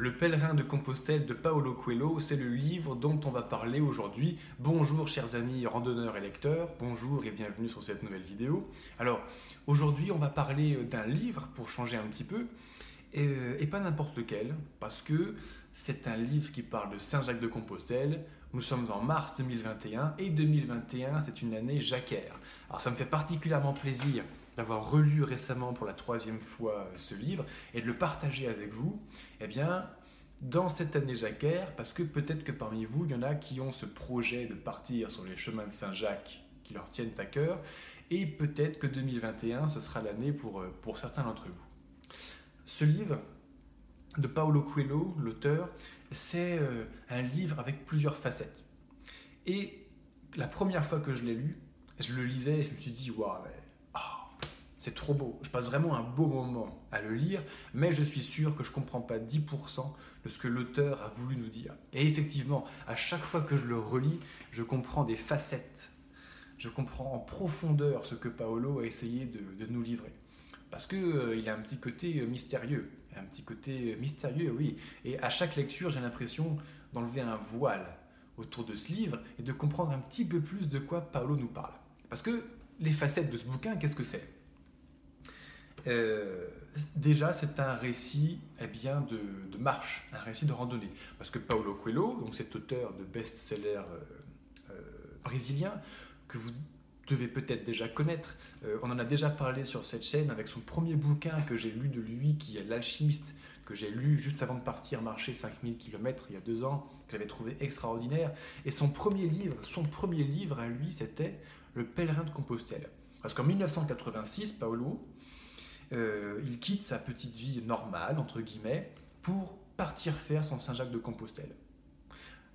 Le pèlerin de Compostelle de Paolo Coelho, c'est le livre dont on va parler aujourd'hui. Bonjour chers amis randonneurs et lecteurs, bonjour et bienvenue sur cette nouvelle vidéo. Alors aujourd'hui on va parler d'un livre pour changer un petit peu, et, pas n'importe lequel, parce que c'est un livre qui parle de Saint-Jacques de Compostelle. Nous sommes en mars 2021 et 2021 c'est une année jacquère. Alors ça me fait particulièrement plaisir d'avoir relu récemment pour la troisième fois euh, ce livre et de le partager avec vous, eh bien, dans cette année jacquère, parce que peut-être que parmi vous, il y en a qui ont ce projet de partir sur les chemins de Saint-Jacques qui leur tiennent à cœur, et peut-être que 2021, ce sera l'année pour, euh, pour certains d'entre vous. Ce livre de Paolo Coelho, l'auteur, c'est euh, un livre avec plusieurs facettes. Et la première fois que je l'ai lu, je le lisais et je me suis dit, waouh, c'est trop beau. Je passe vraiment un beau moment à le lire, mais je suis sûr que je ne comprends pas 10% de ce que l'auteur a voulu nous dire. Et effectivement, à chaque fois que je le relis, je comprends des facettes. Je comprends en profondeur ce que Paolo a essayé de, nous livrer. Parce qu'il euh, a un petit côté euh, mystérieux. Un petit côté euh, mystérieux, oui. Et à chaque lecture, j'ai l'impression d'enlever un voile autour de ce livre et de comprendre un petit peu plus de quoi Paolo nous parle. Parce que les facettes de ce bouquin, qu'est-ce que c'est? Euh, déjà, c'est un récit eh bien, de, marche, un récit de randonnée. Parce que Paulo Coelho, donc cet auteur de best-seller euh, euh, brésilien, que vous devez peut-être déjà connaître, on en a déjà parlé sur cette chaîne avec son premier bouquin que j'ai lu de lui, qui est L'Alchimiste, que j'ai lu juste avant de partir marcher 5000 km il y a deux ans, que j'avais trouvé extraordinaire. Et son premier livre, son premier livre à lui, c'était Le pèlerin de Compostelle. Parce qu'en 1986, Paolo, euh, il quitte sa petite vie normale, entre guillemets, pour partir faire son Saint-Jacques de Compostelle.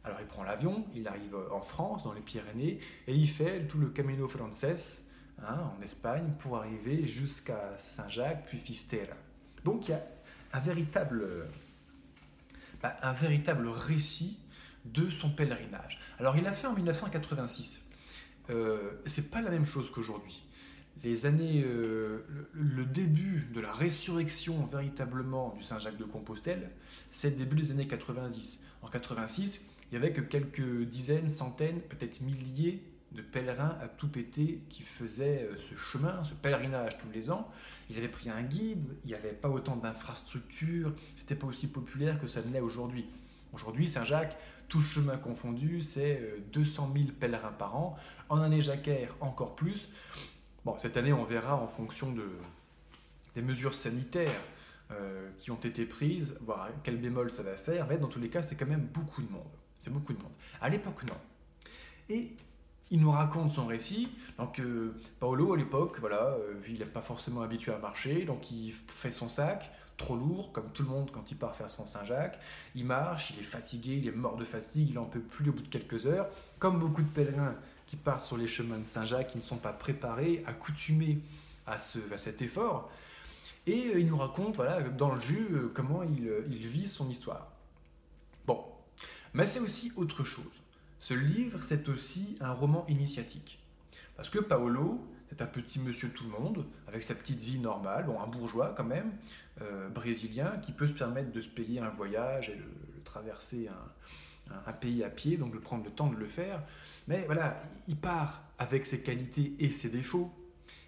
Alors il prend l'avion, il arrive en France, dans les Pyrénées, et il fait tout le Camino Frances hein, en Espagne pour arriver jusqu'à Saint-Jacques, puis Fistera. Donc il y a un véritable, bah, un véritable récit de son pèlerinage. Alors il l'a fait en 1986. Euh, c'est pas la même chose qu'aujourd'hui les années, euh, le, début de la résurrection véritablement du Saint-Jacques de Compostelle, c'est le début des années 90. En 86, il n'y avait que quelques dizaines, centaines, peut-être milliers de pèlerins à tout péter qui faisaient euh, ce chemin, ce pèlerinage tous les ans. Ils avaient pris un guide, il n'y avait pas autant d'infrastructures, c'était pas aussi populaire que ça ne l'est aujourd'hui. Aujourd'hui, Saint-Jacques, tout chemin confondu, c'est 200 euh, 000 pèlerins par an. En année jacquaire, encore plus. Bon, cette année, on verra en fonction de, des mesures sanitaires euh, qui ont été prises, voir quel bémol ça va faire, mais dans tous les cas, c'est quand même beaucoup de monde. C'est beaucoup de monde. À l'époque, non. Et il nous raconte son récit. Donc, euh, Paolo, à l'époque, voilà, euh, il n'est pas forcément habitué à marcher, donc il fait son sac, trop lourd, comme tout le monde quand il part faire son Saint-Jacques. Il marche, il est fatigué, il est mort de fatigue, il en peut plus au bout de quelques heures. Comme beaucoup de pèlerins qui partent sur les chemins de Saint-Jacques, qui ne sont pas préparés, accoutumés à, ce, à cet effort. Et euh, il nous raconte, voilà, dans le jus, euh, comment il, euh, il vit son histoire. Bon, mais c'est aussi autre chose. Ce livre, c'est aussi un roman initiatique. Parce que Paolo, c'est un petit monsieur tout le monde, avec sa petite vie normale, bon, un bourgeois quand même, brésilien, qui peut se permettre de se payer un voyage et de, de traverser un, un pays à pied, donc de prendre le temps de le faire. Mais voilà, il part avec ses qualités et ses défauts,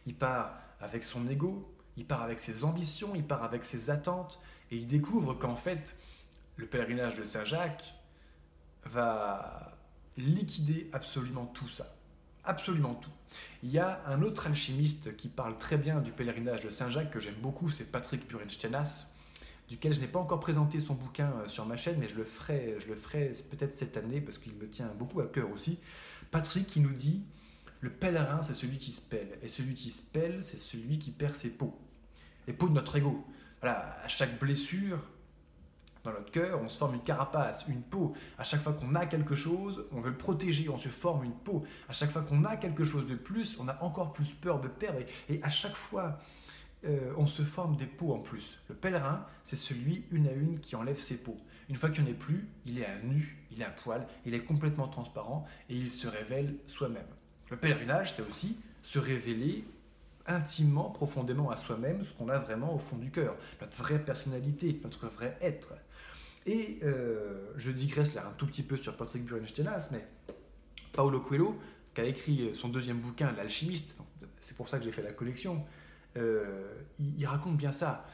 il part avec son ego, il part avec ses ambitions, il part avec ses attentes, et il découvre qu'en fait, le pèlerinage de Saint-Jacques va liquider absolument tout ça. Absolument tout. Il y a un autre alchimiste qui parle très bien du pèlerinage de Saint-Jacques que j'aime beaucoup, c'est Patrick Burenstenas duquel je n'ai pas encore présenté son bouquin euh, sur ma chaîne, mais je le ferai, je le ferai peut-être cette année parce qu'il me tient beaucoup à cœur aussi. Patrick qui nous dit le pèlerin, c'est celui qui se pèle, et celui qui se pèle, c'est celui qui perd ses peaux, les peaux de notre ego. Voilà, à chaque blessure dans notre cœur, on se forme une carapace, une peau. À chaque fois qu'on a quelque chose, on veut le protéger, on se forme une peau. À chaque fois qu'on a quelque chose de plus, on a encore plus peur de perdre. Et à chaque fois euh, on se forme des peaux en plus. Le pèlerin, c'est celui une à une qui enlève ses peaux. Une fois qu'il n'y en est plus, il est à nu, il est à poil, il est complètement transparent et il se révèle soi-même. Le pèlerinage, c'est aussi se révéler intimement, profondément à soi-même ce qu'on a vraiment au fond du cœur, notre vraie personnalité, notre vrai être. Et euh, je digresse là un tout petit peu sur Patrick Burenstenas, mais Paolo Coelho, qui a écrit son deuxième bouquin, L'alchimiste, c'est pour ça que j'ai fait la collection, euh, il, raconte bien ça.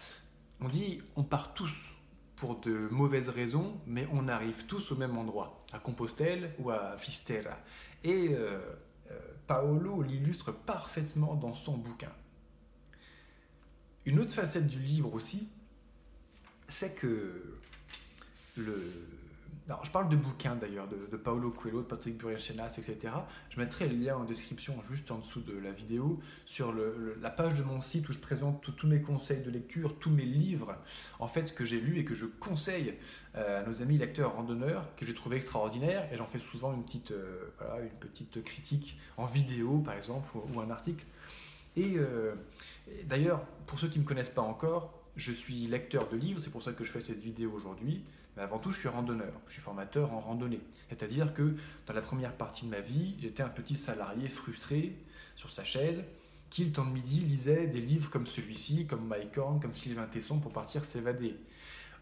On dit, on part tous pour de mauvaises raisons, mais on arrive tous au même endroit, à Compostelle ou à Fistera. Et euh, Paolo l'illustre parfaitement dans son bouquin. Une autre facette du livre aussi, c'est que le... Alors, je parle de bouquins d'ailleurs, de, Paolo Coelho, de Patrick Burriel-Chenas, etc. Je mettrai le lien en description juste en dessous de la vidéo sur la page de mon site où je présente tous mes conseils de lecture, tous mes livres, en fait, que j'ai lus et que je conseille euh, à nos amis lecteurs randonneurs, que j'ai trouvé extraordinaires. Et j'en fais souvent une petite, euh, une petite critique en vidéo, par exemple, ou, un article. Et, euh, et d'ailleurs, pour ceux qui ne me connaissent pas encore, je suis lecteur de livres, c'est pour ça que je fais cette vidéo aujourd'hui. Mais avant tout, je suis randonneur, je suis formateur en randonnée. C'est-à-dire que dans la première partie de ma vie, j'étais un petit salarié frustré sur sa chaise qui, le temps de midi, lisait des livres comme celui-ci, comme Mike Horn, comme Sylvain Tesson pour partir s'évader.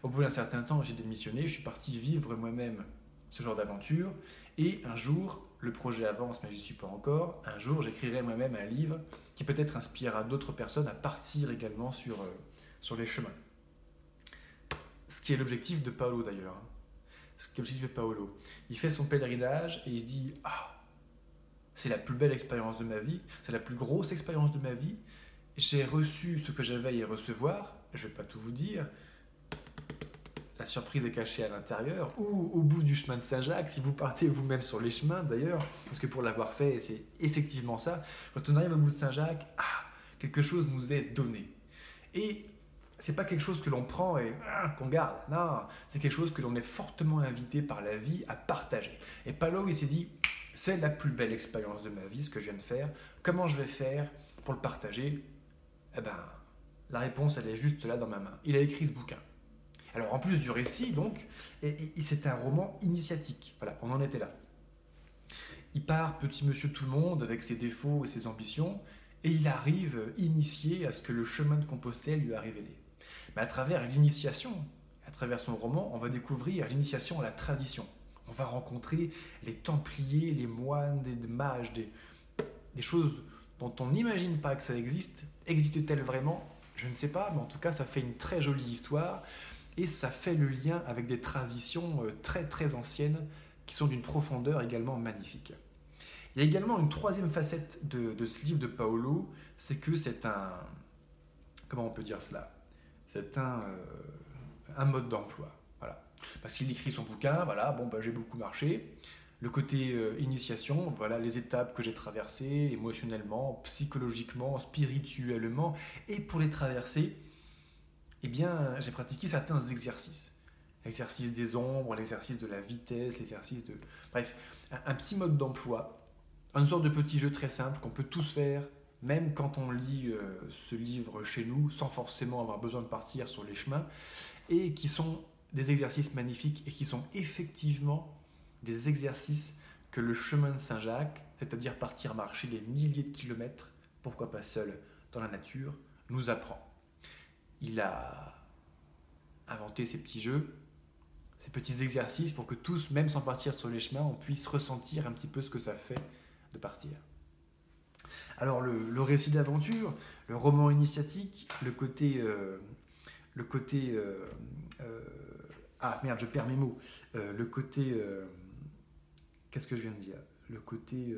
Au bout d'un certain temps, j'ai démissionné, je suis parti vivre moi-même ce genre d'aventure. Et un jour, le projet avance, mais je n'y suis pas encore. Un jour, j'écrirai moi-même un livre qui peut-être inspirera d'autres personnes à partir également sur, euh, sur les chemins. Ce qui est l'objectif de Paolo d'ailleurs. Hein. Ce qui est l'objectif de Paolo. Il fait son pèlerinage et il se dit Ah, c'est la plus belle expérience de ma vie, c'est la plus grosse expérience de ma vie. J'ai reçu ce que j'avais à y recevoir, je ne vais pas tout vous dire. La surprise est cachée à l'intérieur ou au bout du chemin de Saint-Jacques, si vous partez vous-même sur les chemins d'ailleurs, parce que pour l'avoir fait, c'est effectivement ça. Quand on arrive au bout de Saint-Jacques, ah, quelque chose nous est donné. Et c'est pas quelque chose que l'on prend et ah, qu'on garde. Non, c'est quelque chose que l'on est fortement invité par la vie à partager. Et Palo, il s'est dit, c'est la plus belle expérience de ma vie, ce que je viens de faire. Comment je vais faire pour le partager? Eh ben, la réponse, elle est juste là dans ma main. Il a écrit ce bouquin. Alors, en plus du récit, donc, c'est un roman initiatique. Voilà, on en était là. Il part, petit monsieur tout le monde, avec ses défauts et ses ambitions, et il arrive initié à ce que le chemin de Compostelle lui a révélé. Mais à travers l'initiation, à travers son roman, on va découvrir l'initiation à la tradition. On va rencontrer les Templiers, les moines, des mages, des, choses dont on n'imagine pas que ça existe. Existe-t-elle vraiment? Je ne sais pas, mais en tout cas, ça fait une très jolie histoire et ça fait le lien avec des traditions euh, très très anciennes qui sont d'une profondeur également magnifique. Il y a également une troisième facette de ce livre de Paolo, c'est que c'est un... Comment on peut dire cela? C'est un, euh, un mode d'emploi. Voilà. Parce qu'il écrit son bouquin, voilà, bon, bah, j'ai beaucoup marché. Le côté euh, initiation, voilà les étapes que j'ai traversées émotionnellement, psychologiquement, spirituellement. Et pour les traverser, eh bien, j'ai pratiqué certains exercices. L'exercice des ombres, l'exercice de la vitesse, l'exercice de... Bref, un, un petit mode d'emploi, une sorte de petit jeu très simple qu'on peut tous faire même quand on lit euh, ce livre chez nous, sans forcément avoir besoin de partir sur les chemins, et qui sont des exercices magnifiques et qui sont effectivement des exercices que le chemin de Saint-Jacques, c'est-à-dire partir marcher des milliers de kilomètres, pourquoi pas seul, dans la nature, nous apprend. Il a inventé ces petits jeux, ces petits exercices pour que tous, même sans partir sur les chemins, on puisse ressentir un petit peu ce que ça fait de partir. Alors le, récit d'aventure, le roman initiatique, le côté... Euh, le côté euh, euh, ah merde, je perds mes mots. le côté... Qu'est-ce que je viens de dire? Le côté...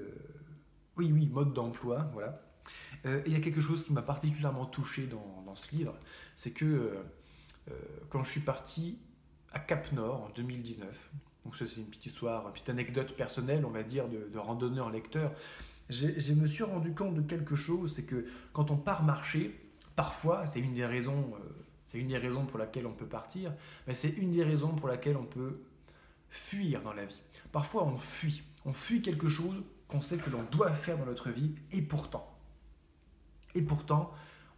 oui, oui, mode d'emploi, voilà. il y a quelque chose qui m'a particulièrement touché dans, dans ce livre, c'est que quand je suis parti à Cap Nord en 2019, donc ça c'est une petite histoire, une petite anecdote personnelle, on va dire, de, de randonneur lecteur je me suis rendu compte de quelque chose, c'est que quand on part marcher, parfois, c'est une des raisons, euh, c'est une des raisons pour laquelle on peut partir, mais c'est une des raisons pour laquelle on peut fuir dans la vie. Parfois, on fuit, on fuit quelque chose qu'on sait que l'on doit faire dans notre vie, et pourtant, et pourtant,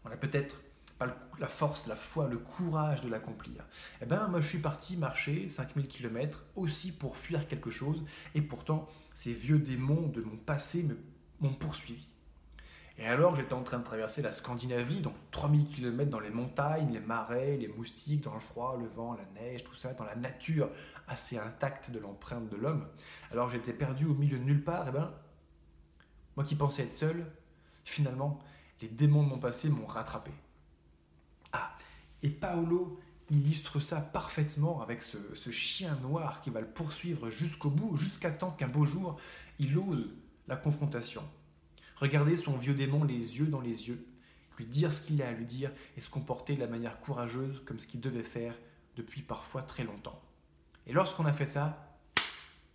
on a peut-être pas la force, la foi, le courage de l'accomplir. Eh bien, moi, je suis parti marcher 5000 km aussi pour fuir quelque chose, et pourtant, ces vieux démons de mon passé me m'ont poursuivi. Et alors j'étais en train de traverser la Scandinavie, donc 3000 km dans les montagnes, les marais, les moustiques, dans le froid, le vent, la neige, tout ça, dans la nature assez intacte de l'empreinte de l'homme. Alors j'étais perdu au milieu de nulle part, et ben, moi qui pensais être seul, finalement, les démons de mon passé m'ont rattrapé. Ah, et Paolo illustre ça parfaitement avec ce, ce, chien noir qui va le poursuivre jusqu'au bout, jusqu'à temps qu'un beau jour, il ose la confrontation. Regardez son vieux démon les yeux dans les yeux, lui dire ce qu'il a à lui dire et se comporter de la manière courageuse comme ce qu'il devait faire depuis parfois très longtemps. Et lorsqu'on a fait ça,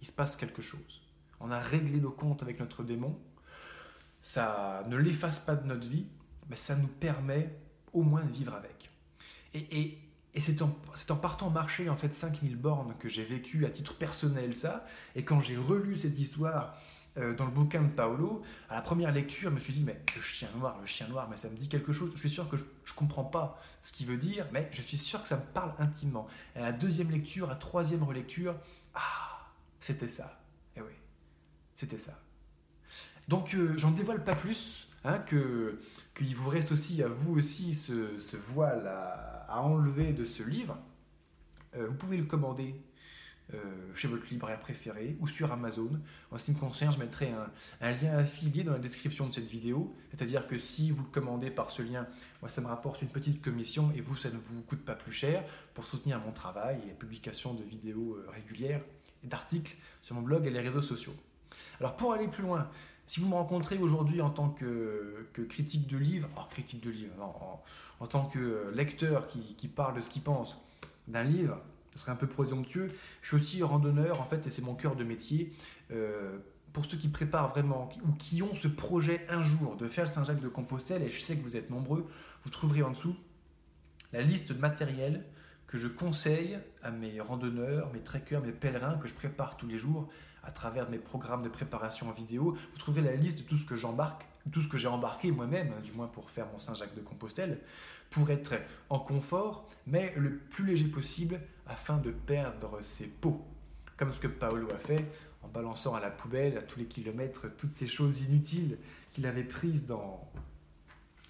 il se passe quelque chose. On a réglé nos comptes avec notre démon. Ça ne l'efface pas de notre vie, mais ça nous permet au moins de vivre avec. Et c'est en, en, partant marcher en fait 5000 bornes que j'ai vécu à titre personnel ça. Et quand j'ai relu cette histoire euh, dans le bouquin de Paolo, à la première lecture, je me suis dit, mais le chien noir, le chien noir, mais ça me dit quelque chose. Je suis sûr que je ne comprends pas ce qu'il veut dire, mais je suis sûr que ça me parle intimement. Et à la deuxième lecture, à la troisième relecture, ah, c'était ça. Et eh oui, c'était ça. Donc euh, j'en dévoile pas plus, hein, que qu'il vous reste aussi à vous aussi ce, voile à enlever de ce livre, euh, vous pouvez le commander chez votre libraire préféré ou sur Amazon. En ce qui me concerne, je mettrai un, lien affilié dans la description de cette vidéo. C'est-à-dire que si vous le commandez par ce lien, moi ça me rapporte une petite commission et vous, ça ne vous coûte pas plus cher pour soutenir mon travail et la publication de vidéos euh, régulières et d'articles sur mon blog et les réseaux sociaux. Alors pour aller plus loin, si vous me rencontrez aujourd'hui en tant que, critique de livre, critique de livre, en, tant que lecteur qui, parle de ce qu'il pense d'un livre, ce serait un peu présomptueux. Je suis aussi randonneur en fait, et c'est mon cœur de métier. Euh, pour ceux qui préparent vraiment ou qui ont ce projet un jour de faire le Saint-Jacques de Compostelle, et je sais que vous êtes nombreux, vous trouverez en dessous la liste de matériel que je conseille à mes randonneurs, mes trekkers, mes pèlerins que je prépare tous les jours à travers mes programmes de préparation en vidéo. Vous trouverez la liste de tout ce que j'embarque, tout ce que j'ai embarqué moi-même, du moins pour faire mon Saint-Jacques de Compostelle, pour être en confort, mais le plus léger possible afin de perdre ses peaux. Comme ce que Paolo a fait en balançant à la poubelle à tous les kilomètres toutes ces choses inutiles qu'il avait prises dans,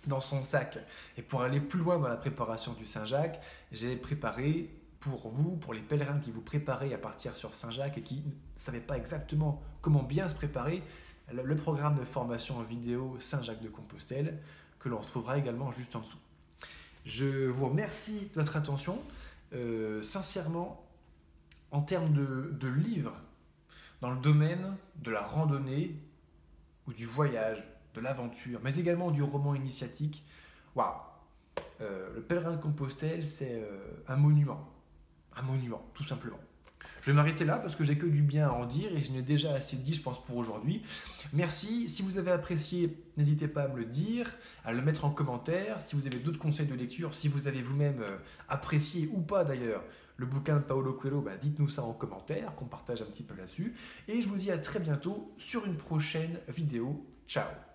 dans son sac. Et pour aller plus loin dans la préparation du Saint-Jacques, j'ai préparé pour vous, pour les pèlerins qui vous préparez à partir sur Saint-Jacques et qui ne savaient pas exactement comment bien se préparer, le programme de formation en vidéo Saint-Jacques de Compostelle, que l'on retrouvera également juste en dessous. Je vous remercie de votre attention. Euh, sincèrement, en termes de, livres, dans le domaine de la randonnée ou du voyage, de l'aventure, mais également du roman initiatique, waouh! Euh, le pèlerin de Compostelle, c'est euh, un monument un monument, tout simplement. Je vais m'arrêter là parce que j'ai que du bien à en dire et je n'ai déjà assez dit, je pense, pour aujourd'hui. Merci. Si vous avez apprécié, n'hésitez pas à me le dire, à le mettre en commentaire. Si vous avez d'autres conseils de lecture, si vous avez vous-même euh, apprécié ou pas d'ailleurs le bouquin de Paolo Coelho, bah, dites-nous ça en commentaire, qu'on partage un petit peu là-dessus. Et je vous dis à très bientôt sur une prochaine vidéo. Ciao